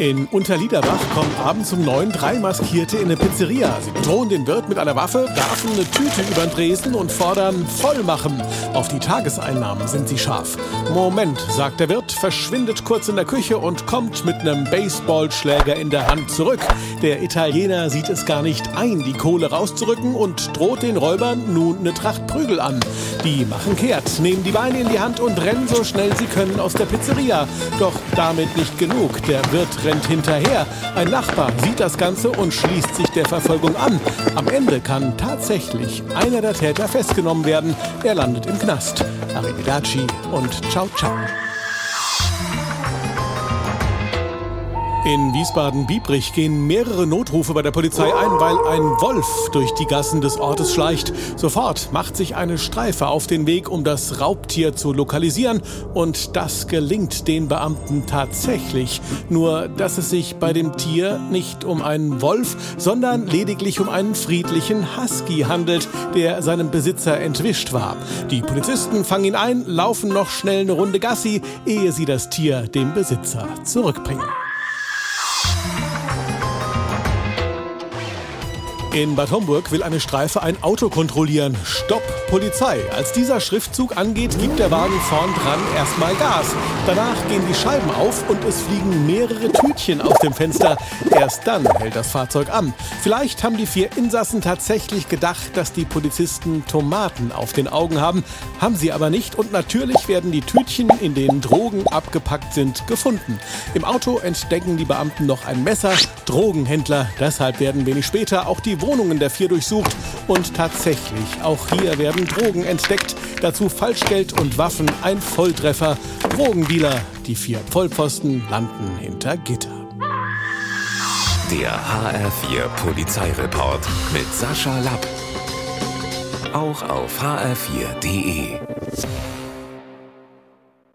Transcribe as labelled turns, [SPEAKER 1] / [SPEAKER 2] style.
[SPEAKER 1] In Unterliederbach kommen abends um neun drei Maskierte in eine Pizzeria. Sie bedrohen den Wirt mit einer Waffe, werfen eine Tüte über den Dresen und fordern Vollmachen. Auf die Tageseinnahmen sind sie scharf. Moment, sagt der Wirt, verschwindet kurz in der Küche und kommt mit einem Baseballschläger in der Hand zurück. Der Italiener sieht es gar nicht ein, die Kohle rauszurücken und droht den Räubern nun eine Tracht Prügel an. Die machen kehrt, nehmen die Beine in die Hand und rennen so schnell sie können aus der Pizzeria. Doch damit nicht genug. Der Wirt rennt hinterher. Ein Nachbar sieht das Ganze und schließt sich der Verfolgung an. Am Ende kann tatsächlich einer der Täter festgenommen werden. Er landet im Knast. Arrivederci und ciao ciao. In Wiesbaden-Biebrich gehen mehrere Notrufe bei der Polizei ein, weil ein Wolf durch die Gassen des Ortes schleicht. Sofort macht sich eine Streife auf den Weg, um das Raubtier zu lokalisieren. Und das gelingt den Beamten tatsächlich. Nur, dass es sich bei dem Tier nicht um einen Wolf, sondern lediglich um einen friedlichen Husky handelt, der seinem Besitzer entwischt war. Die Polizisten fangen ihn ein, laufen noch schnell eine Runde Gassi, ehe sie das Tier dem Besitzer zurückbringen. In Bad Homburg will eine Streife ein Auto kontrollieren. Stopp, Polizei. Als dieser Schriftzug angeht, gibt der Wagen vorn dran erstmal Gas. Danach gehen die Scheiben auf und es fliegen mehrere Tütchen aus dem Fenster. Erst dann hält das Fahrzeug an. Vielleicht haben die vier Insassen tatsächlich gedacht, dass die Polizisten Tomaten auf den Augen haben. Haben sie aber nicht und natürlich werden die Tütchen, in denen Drogen abgepackt sind, gefunden. Im Auto entdecken die Beamten noch ein Messer. Drogenhändler. Deshalb werden wenig später auch die Wohnungen der vier durchsucht und tatsächlich, auch hier werden Drogen entdeckt, dazu Falschgeld und Waffen, ein Volltreffer, Drogendealer, die vier Vollpfosten landen hinter Gitter.
[SPEAKER 2] Der HR4 Polizeireport mit Sascha Lapp. Auch auf hr4.de.